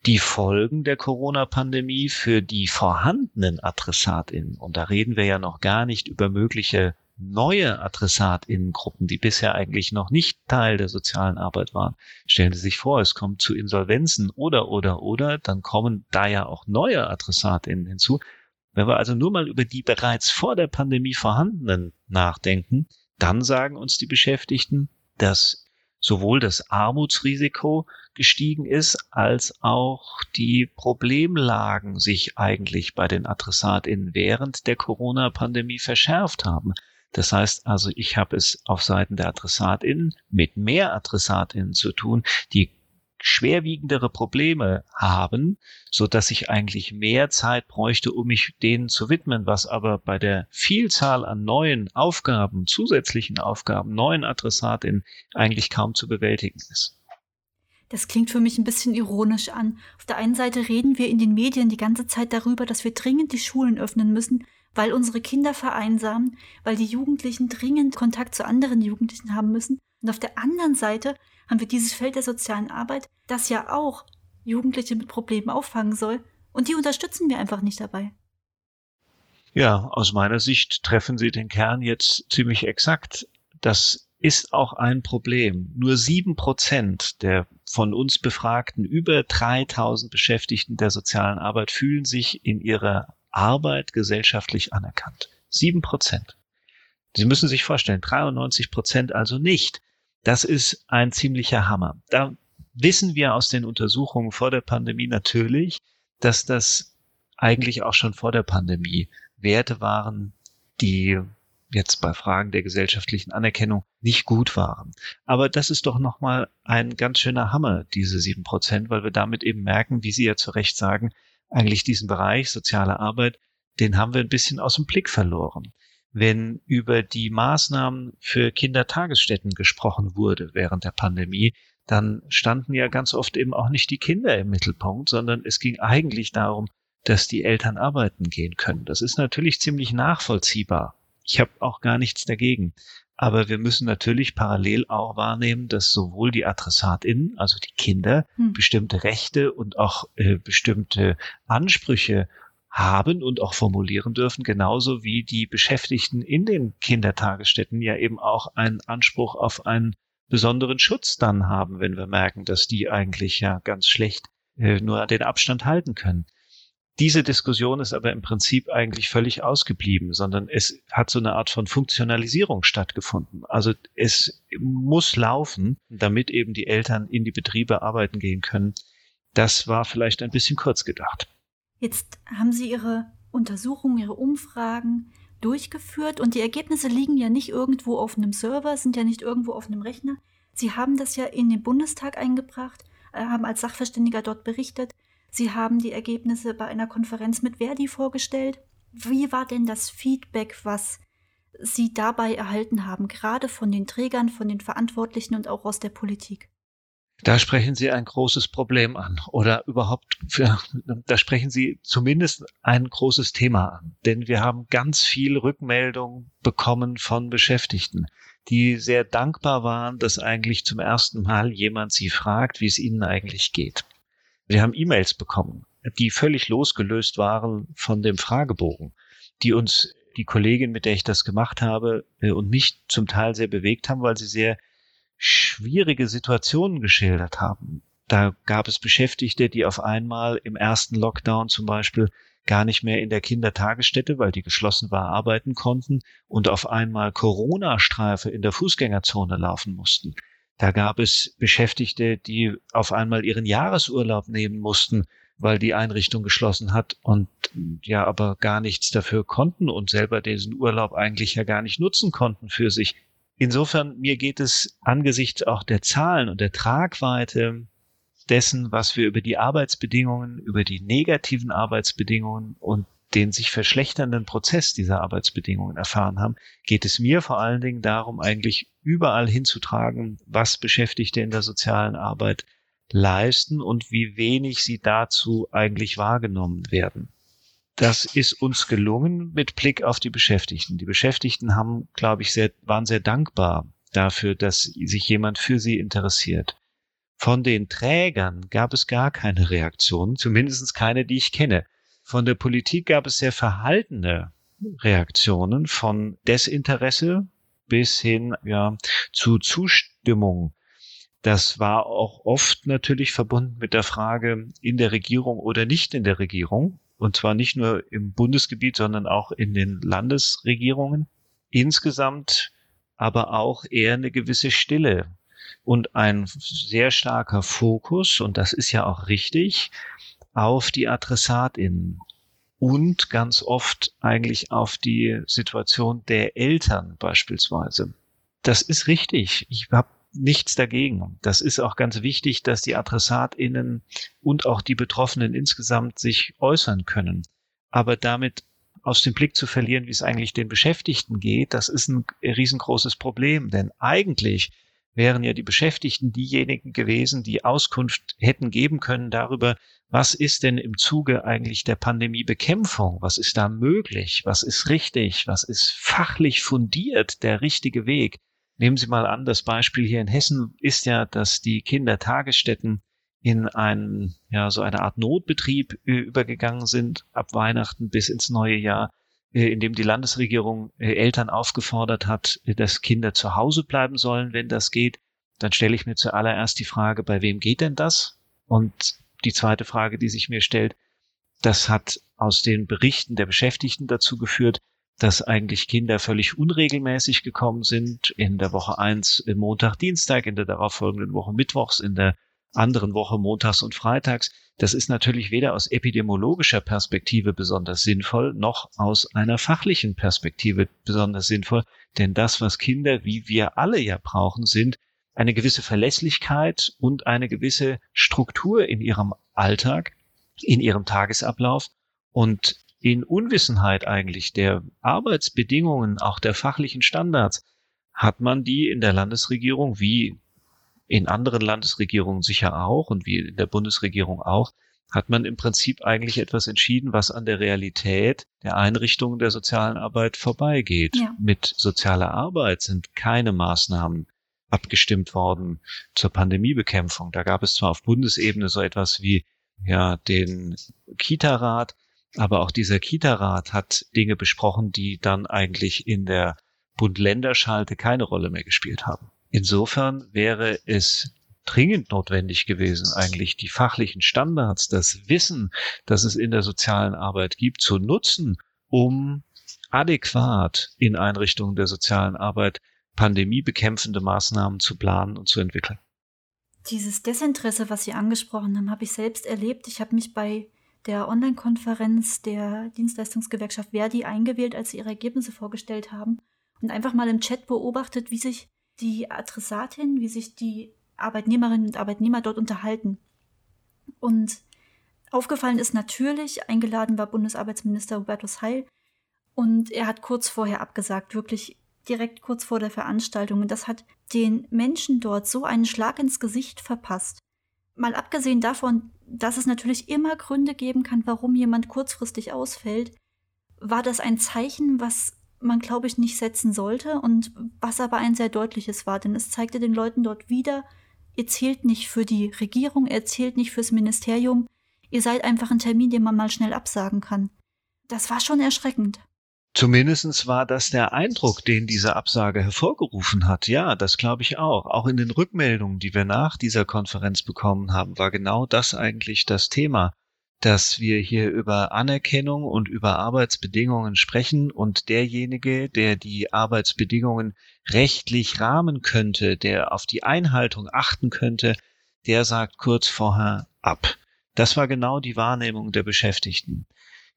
die Folgen der Corona-Pandemie für die vorhandenen AdressatInnen, und da reden wir ja noch gar nicht über mögliche neue AdressatInnengruppen, die bisher eigentlich noch nicht Teil der sozialen Arbeit waren. Stellen Sie sich vor, es kommt zu Insolvenzen oder, oder, oder, dann kommen da ja auch neue AdressatInnen hinzu. Wenn wir also nur mal über die bereits vor der Pandemie vorhandenen nachdenken, dann sagen uns die Beschäftigten, dass sowohl das Armutsrisiko gestiegen ist, als auch die Problemlagen sich eigentlich bei den AdressatInnen während der Corona-Pandemie verschärft haben. Das heißt also, ich habe es auf Seiten der AdressatInnen mit mehr AdressatInnen zu tun, die schwerwiegendere Probleme haben, so dass ich eigentlich mehr Zeit bräuchte, um mich denen zu widmen, was aber bei der Vielzahl an neuen Aufgaben, zusätzlichen Aufgaben, neuen AdressatInnen eigentlich kaum zu bewältigen ist. Das klingt für mich ein bisschen ironisch an. Auf der einen Seite reden wir in den Medien die ganze Zeit darüber, dass wir dringend die Schulen öffnen müssen, weil unsere Kinder vereinsamen, weil die Jugendlichen dringend Kontakt zu anderen Jugendlichen haben müssen. Und auf der anderen Seite haben wir dieses Feld der sozialen Arbeit, das ja auch Jugendliche mit Problemen auffangen soll. Und die unterstützen wir einfach nicht dabei. Ja, aus meiner Sicht treffen Sie den Kern jetzt ziemlich exakt. Das ist auch ein Problem. Nur sieben Prozent der von uns befragten über 3000 Beschäftigten der sozialen Arbeit fühlen sich in ihrer Arbeit gesellschaftlich anerkannt. Sieben Prozent. Sie müssen sich vorstellen, 93 Prozent also nicht. Das ist ein ziemlicher Hammer. Da wissen wir aus den Untersuchungen vor der Pandemie natürlich, dass das eigentlich auch schon vor der Pandemie Werte waren, die jetzt bei Fragen der gesellschaftlichen Anerkennung nicht gut waren. Aber das ist doch nochmal ein ganz schöner Hammer, diese sieben Prozent, weil wir damit eben merken, wie Sie ja zu Recht sagen, eigentlich diesen Bereich soziale Arbeit, den haben wir ein bisschen aus dem Blick verloren. Wenn über die Maßnahmen für Kindertagesstätten gesprochen wurde während der Pandemie, dann standen ja ganz oft eben auch nicht die Kinder im Mittelpunkt, sondern es ging eigentlich darum, dass die Eltern arbeiten gehen können. Das ist natürlich ziemlich nachvollziehbar. Ich habe auch gar nichts dagegen. Aber wir müssen natürlich parallel auch wahrnehmen, dass sowohl die AdressatInnen, also die Kinder, hm. bestimmte Rechte und auch äh, bestimmte Ansprüche haben und auch formulieren dürfen, genauso wie die Beschäftigten in den Kindertagesstätten ja eben auch einen Anspruch auf einen besonderen Schutz dann haben, wenn wir merken, dass die eigentlich ja ganz schlecht äh, nur den Abstand halten können. Diese Diskussion ist aber im Prinzip eigentlich völlig ausgeblieben, sondern es hat so eine Art von Funktionalisierung stattgefunden. Also es muss laufen, damit eben die Eltern in die Betriebe arbeiten gehen können. Das war vielleicht ein bisschen kurz gedacht. Jetzt haben Sie Ihre Untersuchungen, Ihre Umfragen durchgeführt und die Ergebnisse liegen ja nicht irgendwo auf einem Server, sind ja nicht irgendwo auf einem Rechner. Sie haben das ja in den Bundestag eingebracht, äh, haben als Sachverständiger dort berichtet. Sie haben die Ergebnisse bei einer Konferenz mit Verdi vorgestellt. Wie war denn das Feedback, was Sie dabei erhalten haben, gerade von den Trägern, von den Verantwortlichen und auch aus der Politik? Da sprechen Sie ein großes Problem an oder überhaupt, für, da sprechen Sie zumindest ein großes Thema an. Denn wir haben ganz viel Rückmeldung bekommen von Beschäftigten, die sehr dankbar waren, dass eigentlich zum ersten Mal jemand sie fragt, wie es ihnen eigentlich geht. Wir haben E-Mails bekommen, die völlig losgelöst waren von dem Fragebogen, die uns die Kollegin, mit der ich das gemacht habe, äh, und mich zum Teil sehr bewegt haben, weil sie sehr schwierige Situationen geschildert haben. Da gab es Beschäftigte, die auf einmal im ersten Lockdown zum Beispiel gar nicht mehr in der Kindertagesstätte, weil die geschlossen war, arbeiten konnten und auf einmal Corona-Streife in der Fußgängerzone laufen mussten. Da gab es Beschäftigte, die auf einmal ihren Jahresurlaub nehmen mussten, weil die Einrichtung geschlossen hat und ja aber gar nichts dafür konnten und selber diesen Urlaub eigentlich ja gar nicht nutzen konnten für sich. Insofern, mir geht es angesichts auch der Zahlen und der Tragweite dessen, was wir über die Arbeitsbedingungen, über die negativen Arbeitsbedingungen und den sich verschlechternden Prozess dieser Arbeitsbedingungen erfahren haben, geht es mir vor allen Dingen darum, eigentlich überall hinzutragen, was Beschäftigte in der sozialen Arbeit leisten und wie wenig sie dazu eigentlich wahrgenommen werden. Das ist uns gelungen mit Blick auf die Beschäftigten. Die Beschäftigten haben, glaube ich, sehr, waren sehr dankbar dafür, dass sich jemand für sie interessiert. Von den Trägern gab es gar keine Reaktionen, zumindest keine, die ich kenne. Von der Politik gab es sehr verhaltene Reaktionen von Desinteresse bis hin ja, zu Zustimmung. Das war auch oft natürlich verbunden mit der Frage in der Regierung oder nicht in der Regierung. Und zwar nicht nur im Bundesgebiet, sondern auch in den Landesregierungen. Insgesamt aber auch eher eine gewisse Stille und ein sehr starker Fokus, und das ist ja auch richtig, auf die AdressatInnen und ganz oft eigentlich auf die Situation der Eltern beispielsweise. Das ist richtig. Ich habe nichts dagegen. Das ist auch ganz wichtig, dass die AdressatInnen und auch die Betroffenen insgesamt sich äußern können. Aber damit aus dem Blick zu verlieren, wie es eigentlich den Beschäftigten geht, das ist ein riesengroßes Problem. Denn eigentlich wären ja die Beschäftigten diejenigen gewesen, die Auskunft hätten geben können darüber, was ist denn im Zuge eigentlich der Pandemiebekämpfung? Was ist da möglich? Was ist richtig? Was ist fachlich fundiert der richtige Weg? Nehmen Sie mal an, das Beispiel hier in Hessen ist ja, dass die Kindertagesstätten in einen, ja, so eine Art Notbetrieb äh, übergegangen sind ab Weihnachten bis ins neue Jahr äh, in dem die Landesregierung äh, Eltern aufgefordert hat, dass Kinder zu Hause bleiben sollen, wenn das geht, dann stelle ich mir zuallererst die Frage, bei wem geht denn das? Und die zweite Frage, die sich mir stellt, das hat aus den Berichten der Beschäftigten dazu geführt, dass eigentlich Kinder völlig unregelmäßig gekommen sind. In der Woche eins Montag, Dienstag, in der darauffolgenden Woche Mittwochs, in der anderen Woche montags und freitags. Das ist natürlich weder aus epidemiologischer Perspektive besonders sinnvoll, noch aus einer fachlichen Perspektive besonders sinnvoll. Denn das, was Kinder, wie wir alle ja brauchen, sind eine gewisse Verlässlichkeit und eine gewisse Struktur in ihrem Alltag, in ihrem Tagesablauf und in Unwissenheit eigentlich der Arbeitsbedingungen, auch der fachlichen Standards, hat man die in der Landesregierung wie in anderen Landesregierungen sicher auch und wie in der Bundesregierung auch, hat man im Prinzip eigentlich etwas entschieden, was an der Realität der Einrichtungen der sozialen Arbeit vorbeigeht. Ja. Mit sozialer Arbeit sind keine Maßnahmen abgestimmt worden zur Pandemiebekämpfung. Da gab es zwar auf Bundesebene so etwas wie ja den Kita-Rat, aber auch dieser Kita-Rat hat Dinge besprochen, die dann eigentlich in der Bund-Länder-Schalte keine Rolle mehr gespielt haben. Insofern wäre es dringend notwendig gewesen, eigentlich die fachlichen Standards, das Wissen, das es in der sozialen Arbeit gibt, zu nutzen, um adäquat in Einrichtungen der sozialen Arbeit pandemiebekämpfende Maßnahmen zu planen und zu entwickeln. Dieses Desinteresse, was Sie angesprochen haben, habe ich selbst erlebt. Ich habe mich bei der Online-Konferenz der Dienstleistungsgewerkschaft Verdi eingewählt, als sie ihre Ergebnisse vorgestellt haben und einfach mal im Chat beobachtet, wie sich die Adressatin, wie sich die Arbeitnehmerinnen und Arbeitnehmer dort unterhalten. Und aufgefallen ist natürlich, eingeladen war Bundesarbeitsminister Hubertus Heil und er hat kurz vorher abgesagt, wirklich direkt kurz vor der Veranstaltung. Und das hat den Menschen dort so einen Schlag ins Gesicht verpasst. Mal abgesehen davon, dass es natürlich immer Gründe geben kann, warum jemand kurzfristig ausfällt, war das ein Zeichen, was man, glaube ich, nicht setzen sollte und was aber ein sehr deutliches war, denn es zeigte den Leuten dort wieder, ihr zählt nicht für die Regierung, ihr zählt nicht fürs Ministerium, ihr seid einfach ein Termin, den man mal schnell absagen kann. Das war schon erschreckend. Zumindestens war das der Eindruck, den diese Absage hervorgerufen hat. Ja, das glaube ich auch. Auch in den Rückmeldungen, die wir nach dieser Konferenz bekommen haben, war genau das eigentlich das Thema dass wir hier über Anerkennung und über Arbeitsbedingungen sprechen und derjenige, der die Arbeitsbedingungen rechtlich rahmen könnte, der auf die Einhaltung achten könnte, der sagt kurz vorher ab. Das war genau die Wahrnehmung der Beschäftigten.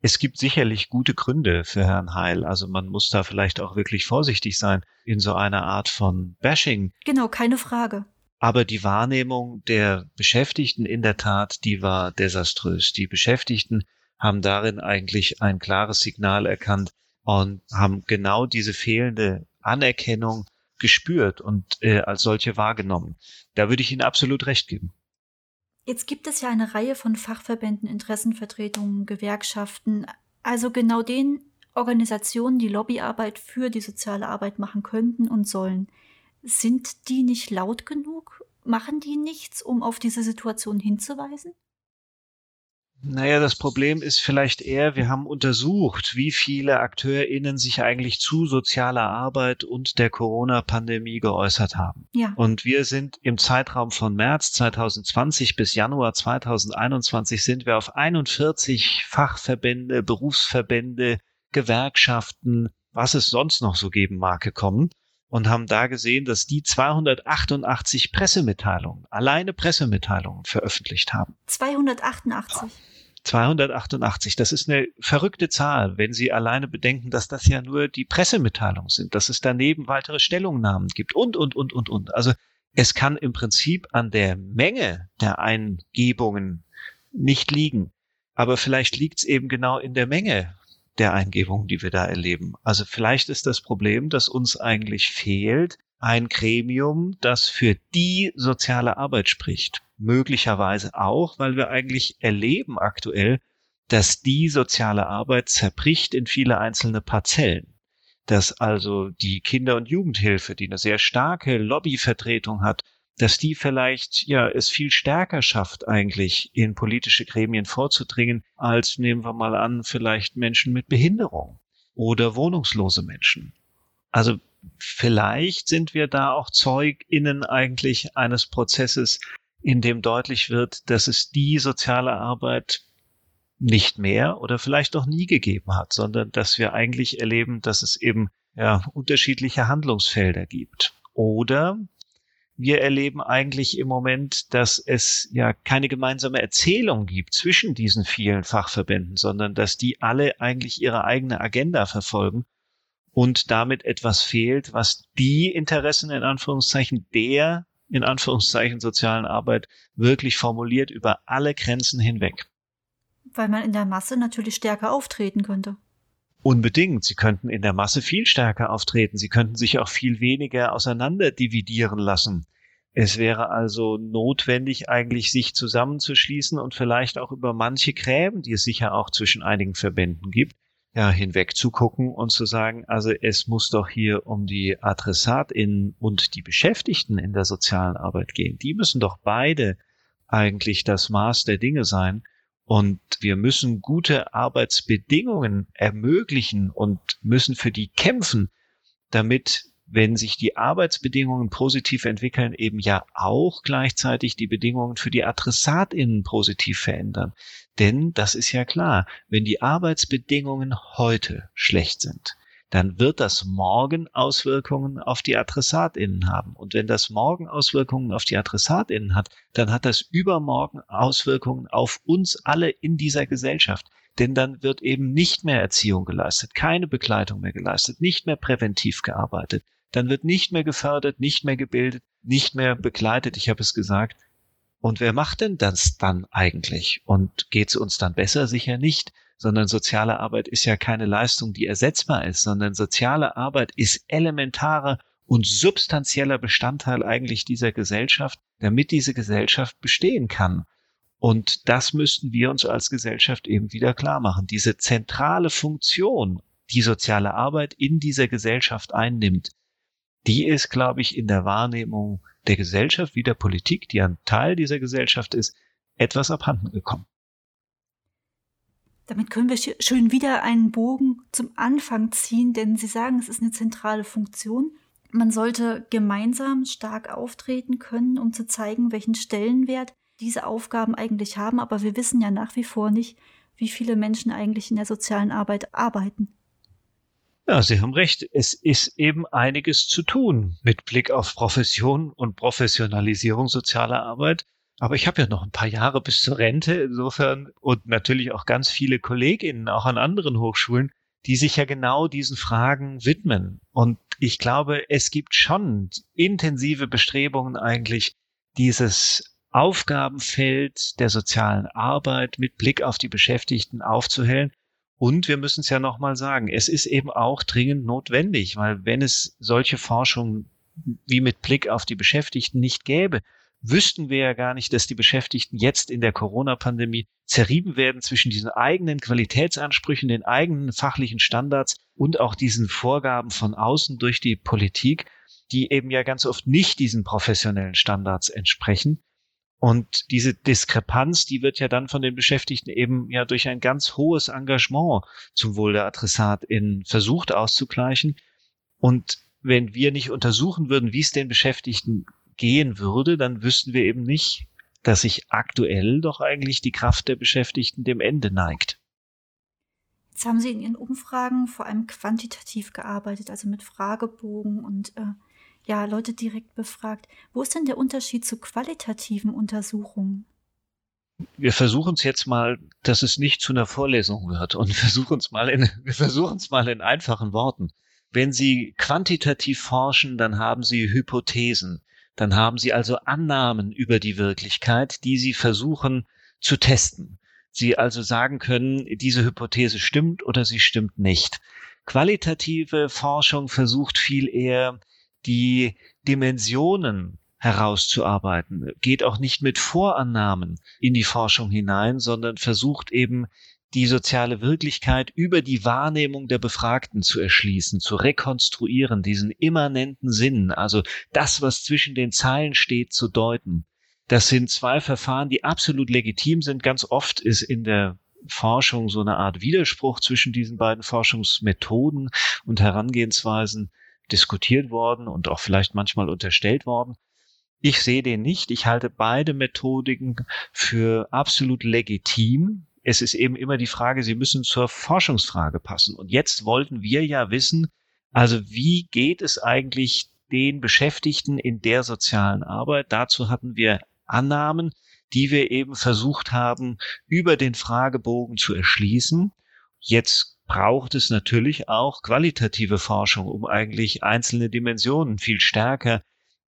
Es gibt sicherlich gute Gründe für Herrn Heil. Also man muss da vielleicht auch wirklich vorsichtig sein in so einer Art von Bashing. Genau, keine Frage. Aber die Wahrnehmung der Beschäftigten in der Tat, die war desaströs. Die Beschäftigten haben darin eigentlich ein klares Signal erkannt und haben genau diese fehlende Anerkennung gespürt und äh, als solche wahrgenommen. Da würde ich Ihnen absolut recht geben. Jetzt gibt es ja eine Reihe von Fachverbänden, Interessenvertretungen, Gewerkschaften, also genau den Organisationen, die Lobbyarbeit für die soziale Arbeit machen könnten und sollen. Sind die nicht laut genug? Machen die nichts, um auf diese Situation hinzuweisen? Naja, das Problem ist vielleicht eher, wir haben untersucht, wie viele AkteurInnen sich eigentlich zu sozialer Arbeit und der Corona-Pandemie geäußert haben. Ja. Und wir sind im Zeitraum von März 2020 bis Januar 2021 sind wir auf 41 Fachverbände, Berufsverbände, Gewerkschaften, was es sonst noch so geben mag, gekommen und haben da gesehen, dass die 288 Pressemitteilungen, alleine Pressemitteilungen veröffentlicht haben. 288. 288, das ist eine verrückte Zahl, wenn Sie alleine bedenken, dass das ja nur die Pressemitteilungen sind, dass es daneben weitere Stellungnahmen gibt und, und, und, und, und. Also es kann im Prinzip an der Menge der Eingebungen nicht liegen. Aber vielleicht liegt es eben genau in der Menge der Eingebungen, die wir da erleben. Also vielleicht ist das Problem, dass uns eigentlich fehlt ein Gremium, das für die soziale Arbeit spricht. Möglicherweise auch, weil wir eigentlich erleben aktuell, dass die soziale Arbeit zerbricht in viele einzelne Parzellen. Dass also die Kinder- und Jugendhilfe, die eine sehr starke Lobbyvertretung hat, dass die vielleicht ja es viel stärker schafft, eigentlich in politische Gremien vorzudringen, als nehmen wir mal an, vielleicht Menschen mit Behinderung oder wohnungslose Menschen. Also vielleicht sind wir da auch ZeugInnen eigentlich eines Prozesses, in dem deutlich wird, dass es die soziale Arbeit nicht mehr oder vielleicht auch nie gegeben hat, sondern dass wir eigentlich erleben, dass es eben ja unterschiedliche Handlungsfelder gibt. Oder wir erleben eigentlich im Moment, dass es ja keine gemeinsame Erzählung gibt zwischen diesen vielen Fachverbänden, sondern dass die alle eigentlich ihre eigene Agenda verfolgen und damit etwas fehlt, was die Interessen in Anführungszeichen der in Anführungszeichen sozialen Arbeit wirklich formuliert über alle Grenzen hinweg. Weil man in der Masse natürlich stärker auftreten könnte. Unbedingt. Sie könnten in der Masse viel stärker auftreten. Sie könnten sich auch viel weniger auseinander dividieren lassen. Es wäre also notwendig, eigentlich sich zusammenzuschließen und vielleicht auch über manche Gräben, die es sicher auch zwischen einigen Verbänden gibt, ja, hinweg zu gucken und zu sagen, also es muss doch hier um die AdressatInnen und die Beschäftigten in der sozialen Arbeit gehen. Die müssen doch beide eigentlich das Maß der Dinge sein. Und wir müssen gute Arbeitsbedingungen ermöglichen und müssen für die kämpfen, damit, wenn sich die Arbeitsbedingungen positiv entwickeln, eben ja auch gleichzeitig die Bedingungen für die AdressatInnen positiv verändern. Denn das ist ja klar, wenn die Arbeitsbedingungen heute schlecht sind, dann wird das morgen Auswirkungen auf die AdressatInnen haben. Und wenn das morgen Auswirkungen auf die AdressatInnen hat, dann hat das übermorgen Auswirkungen auf uns alle in dieser Gesellschaft. Denn dann wird eben nicht mehr Erziehung geleistet, keine Begleitung mehr geleistet, nicht mehr präventiv gearbeitet. Dann wird nicht mehr gefördert, nicht mehr gebildet, nicht mehr begleitet, ich habe es gesagt. Und wer macht denn das dann eigentlich? Und geht es uns dann besser? Sicher nicht sondern soziale Arbeit ist ja keine Leistung, die ersetzbar ist, sondern soziale Arbeit ist elementarer und substanzieller Bestandteil eigentlich dieser Gesellschaft, damit diese Gesellschaft bestehen kann. Und das müssten wir uns als Gesellschaft eben wieder klar machen. Diese zentrale Funktion, die soziale Arbeit in dieser Gesellschaft einnimmt, die ist, glaube ich, in der Wahrnehmung der Gesellschaft wie der Politik, die ein Teil dieser Gesellschaft ist, etwas abhanden gekommen. Damit können wir schön wieder einen Bogen zum Anfang ziehen, denn Sie sagen, es ist eine zentrale Funktion. Man sollte gemeinsam stark auftreten können, um zu zeigen, welchen Stellenwert diese Aufgaben eigentlich haben, aber wir wissen ja nach wie vor nicht, wie viele Menschen eigentlich in der sozialen Arbeit arbeiten. Ja, Sie haben recht. Es ist eben einiges zu tun mit Blick auf Profession und Professionalisierung sozialer Arbeit. Aber ich habe ja noch ein paar Jahre bis zur Rente insofern und natürlich auch ganz viele Kolleginnen, auch an anderen Hochschulen, die sich ja genau diesen Fragen widmen. Und ich glaube, es gibt schon intensive Bestrebungen eigentlich, dieses Aufgabenfeld der sozialen Arbeit mit Blick auf die Beschäftigten aufzuhellen. Und wir müssen es ja nochmal sagen, es ist eben auch dringend notwendig, weil wenn es solche Forschung wie mit Blick auf die Beschäftigten nicht gäbe, wüssten wir ja gar nicht, dass die Beschäftigten jetzt in der Corona-Pandemie zerrieben werden zwischen diesen eigenen Qualitätsansprüchen, den eigenen fachlichen Standards und auch diesen Vorgaben von außen durch die Politik, die eben ja ganz oft nicht diesen professionellen Standards entsprechen. Und diese Diskrepanz, die wird ja dann von den Beschäftigten eben ja durch ein ganz hohes Engagement zum Wohl der AdressatInnen versucht auszugleichen. Und wenn wir nicht untersuchen würden, wie es den Beschäftigten gehen würde, dann wüssten wir eben nicht, dass sich aktuell doch eigentlich die Kraft der Beschäftigten dem Ende neigt. Jetzt haben Sie in Ihren Umfragen vor allem quantitativ gearbeitet, also mit Fragebogen und äh, ja, Leute direkt befragt. Wo ist denn der Unterschied zu qualitativen Untersuchungen? Wir versuchen es jetzt mal, dass es nicht zu einer Vorlesung wird und versuchen es mal in, wir versuchen es mal in einfachen Worten. Wenn Sie quantitativ forschen, dann haben Sie Hypothesen. Dann haben Sie also Annahmen über die Wirklichkeit, die Sie versuchen zu testen. Sie also sagen können, diese Hypothese stimmt oder sie stimmt nicht. Qualitative Forschung versucht viel eher, die Dimensionen herauszuarbeiten, geht auch nicht mit Vorannahmen in die Forschung hinein, sondern versucht eben die soziale Wirklichkeit über die Wahrnehmung der Befragten zu erschließen, zu rekonstruieren, diesen immanenten Sinn, also das, was zwischen den Zeilen steht, zu deuten. Das sind zwei Verfahren, die absolut legitim sind. Ganz oft ist in der Forschung so eine Art Widerspruch zwischen diesen beiden Forschungsmethoden und Herangehensweisen diskutiert worden und auch vielleicht manchmal unterstellt worden. Ich sehe den nicht. Ich halte beide Methodiken für absolut legitim es ist eben immer die Frage, sie müssen zur Forschungsfrage passen. Und jetzt wollten wir ja wissen, also wie geht es eigentlich den Beschäftigten in der sozialen Arbeit? Dazu hatten wir Annahmen, die wir eben versucht haben, über den Fragebogen zu erschließen. Jetzt braucht es natürlich auch qualitative Forschung, um eigentlich einzelne Dimensionen viel stärker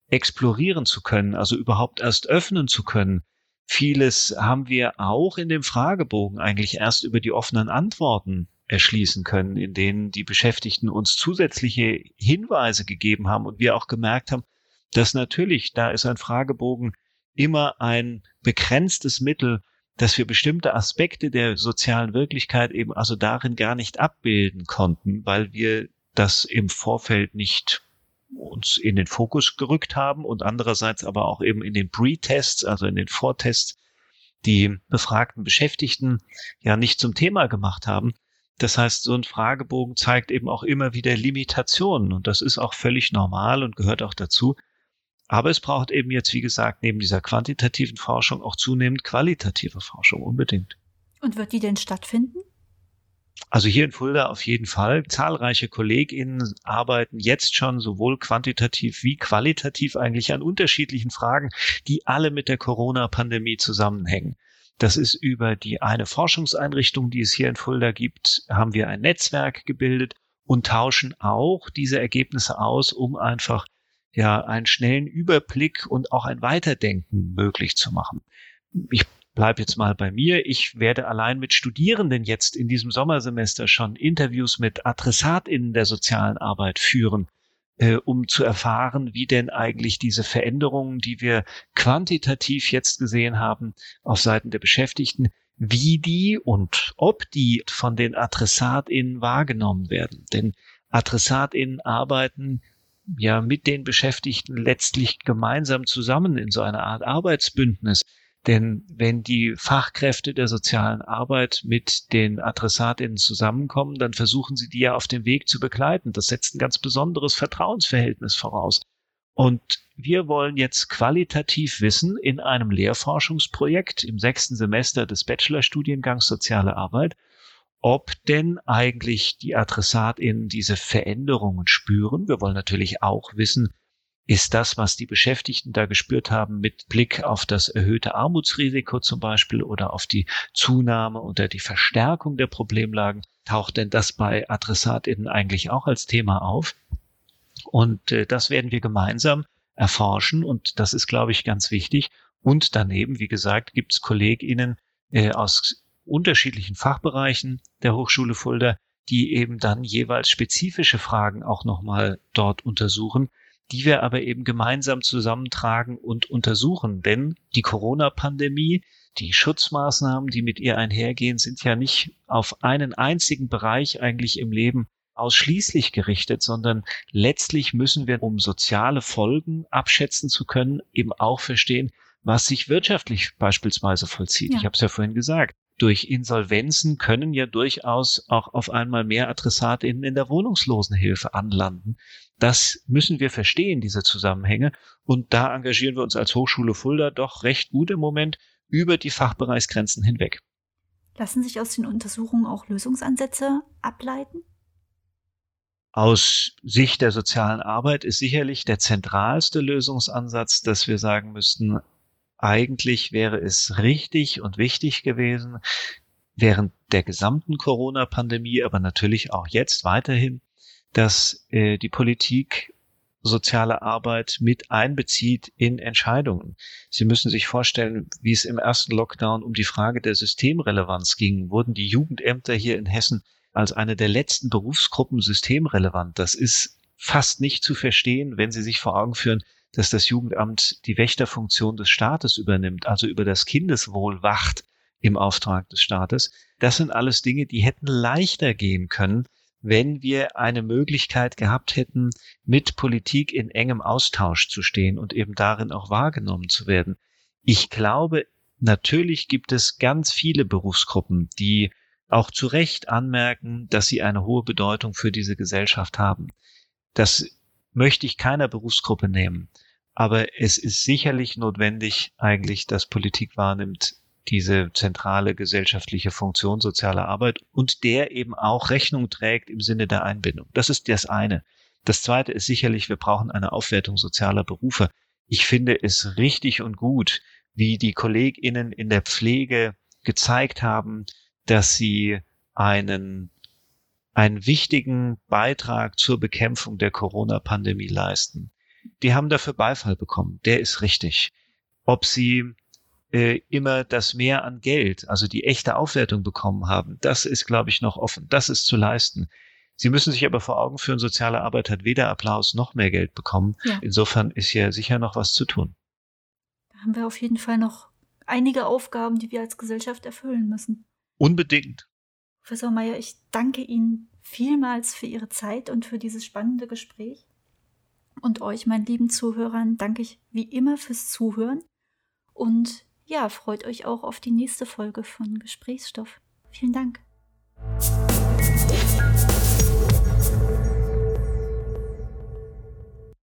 explorieren zu können, also überhaupt erst öffnen zu können. Vieles haben wir auch in dem Fragebogen eigentlich erst über die offenen Antworten erschließen können, in denen die Beschäftigten uns zusätzliche Hinweise gegeben haben und wir auch gemerkt haben, dass natürlich, da ist ein Fragebogen immer ein begrenztes Mittel, dass wir bestimmte Aspekte der sozialen Wirklichkeit eben also darin gar nicht abbilden konnten, weil wir das im Vorfeld nicht uns in den Fokus gerückt haben und andererseits aber auch eben in den Pre-Tests, also in den Vortests, die befragten Beschäftigten ja nicht zum Thema gemacht haben. Das heißt, so ein Fragebogen zeigt eben auch immer wieder Limitationen und das ist auch völlig normal und gehört auch dazu. Aber es braucht eben jetzt, wie gesagt, neben dieser quantitativen Forschung auch zunehmend qualitative Forschung unbedingt. Und wird die denn stattfinden? Also hier in Fulda auf jeden Fall. Zahlreiche KollegInnen arbeiten jetzt schon sowohl quantitativ wie qualitativ eigentlich an unterschiedlichen Fragen, die alle mit der Corona-Pandemie zusammenhängen. Das ist über die eine Forschungseinrichtung, die es hier in Fulda gibt, haben wir ein Netzwerk gebildet und tauschen auch diese Ergebnisse aus, um einfach ja einen schnellen Überblick und auch ein Weiterdenken möglich zu machen. Ich bleib jetzt mal bei mir. Ich werde allein mit Studierenden jetzt in diesem Sommersemester schon Interviews mit AdressatInnen der sozialen Arbeit führen, äh, um zu erfahren, wie denn eigentlich diese Veränderungen, die wir quantitativ jetzt gesehen haben auf Seiten der Beschäftigten, wie die und ob die von den AdressatInnen wahrgenommen werden. Denn AdressatInnen arbeiten ja mit den Beschäftigten letztlich gemeinsam zusammen in so einer Art Arbeitsbündnis. Denn wenn die Fachkräfte der sozialen Arbeit mit den Adressatinnen zusammenkommen, dann versuchen sie die ja auf dem Weg zu begleiten. Das setzt ein ganz besonderes Vertrauensverhältnis voraus. Und wir wollen jetzt qualitativ wissen in einem Lehrforschungsprojekt im sechsten Semester des Bachelorstudiengangs Soziale Arbeit, ob denn eigentlich die AdressatInnen diese Veränderungen spüren. Wir wollen natürlich auch wissen, ist das, was die Beschäftigten da gespürt haben mit Blick auf das erhöhte Armutsrisiko zum Beispiel oder auf die Zunahme oder die Verstärkung der Problemlagen, taucht denn das bei AdressatInnen eigentlich auch als Thema auf? Und äh, das werden wir gemeinsam erforschen und das ist, glaube ich, ganz wichtig. Und daneben, wie gesagt, gibt es KollegInnen äh, aus unterschiedlichen Fachbereichen der Hochschule Fulda, die eben dann jeweils spezifische Fragen auch nochmal dort untersuchen, die wir aber eben gemeinsam zusammentragen und untersuchen. Denn die Corona-Pandemie, die Schutzmaßnahmen, die mit ihr einhergehen, sind ja nicht auf einen einzigen Bereich eigentlich im Leben ausschließlich gerichtet, sondern letztlich müssen wir, um soziale Folgen abschätzen zu können, eben auch verstehen, was sich wirtschaftlich beispielsweise vollzieht. Ja. Ich habe es ja vorhin gesagt. Durch Insolvenzen können ja durchaus auch auf einmal mehr AdressatInnen in der Wohnungslosenhilfe anlanden. Das müssen wir verstehen, diese Zusammenhänge. Und da engagieren wir uns als Hochschule Fulda doch recht gut im Moment über die Fachbereichsgrenzen hinweg. Lassen sich aus den Untersuchungen auch Lösungsansätze ableiten? Aus Sicht der sozialen Arbeit ist sicherlich der zentralste Lösungsansatz, dass wir sagen müssten, eigentlich wäre es richtig und wichtig gewesen, während der gesamten Corona-Pandemie, aber natürlich auch jetzt weiterhin, dass äh, die Politik soziale Arbeit mit einbezieht in Entscheidungen. Sie müssen sich vorstellen, wie es im ersten Lockdown um die Frage der Systemrelevanz ging. Wurden die Jugendämter hier in Hessen als eine der letzten Berufsgruppen systemrelevant? Das ist fast nicht zu verstehen, wenn Sie sich vor Augen führen, dass das Jugendamt die Wächterfunktion des Staates übernimmt, also über das Kindeswohl wacht im Auftrag des Staates. Das sind alles Dinge, die hätten leichter gehen können, wenn wir eine Möglichkeit gehabt hätten, mit Politik in engem Austausch zu stehen und eben darin auch wahrgenommen zu werden. Ich glaube, natürlich gibt es ganz viele Berufsgruppen, die auch zu Recht anmerken, dass sie eine hohe Bedeutung für diese Gesellschaft haben. Das möchte ich keiner Berufsgruppe nehmen. Aber es ist sicherlich notwendig eigentlich, dass Politik wahrnimmt, diese zentrale gesellschaftliche Funktion sozialer Arbeit und der eben auch Rechnung trägt im Sinne der Einbindung. Das ist das eine. Das zweite ist sicherlich, wir brauchen eine Aufwertung sozialer Berufe. Ich finde es richtig und gut, wie die KollegInnen in der Pflege gezeigt haben, dass sie einen, einen wichtigen Beitrag zur Bekämpfung der Corona-Pandemie leisten. Die haben dafür Beifall bekommen. Der ist richtig. Ob sie äh, immer das Mehr an Geld, also die echte Aufwertung bekommen haben, das ist, glaube ich, noch offen. Das ist zu leisten. Sie müssen sich aber vor Augen führen, soziale Arbeit hat weder Applaus noch mehr Geld bekommen. Ja. Insofern ist hier sicher noch was zu tun. Da haben wir auf jeden Fall noch einige Aufgaben, die wir als Gesellschaft erfüllen müssen. Unbedingt. Professor Meyer, ich danke Ihnen vielmals für Ihre Zeit und für dieses spannende Gespräch. Und euch, meinen lieben Zuhörern, danke ich wie immer fürs Zuhören. Und ja, freut euch auch auf die nächste Folge von Gesprächsstoff. Vielen Dank.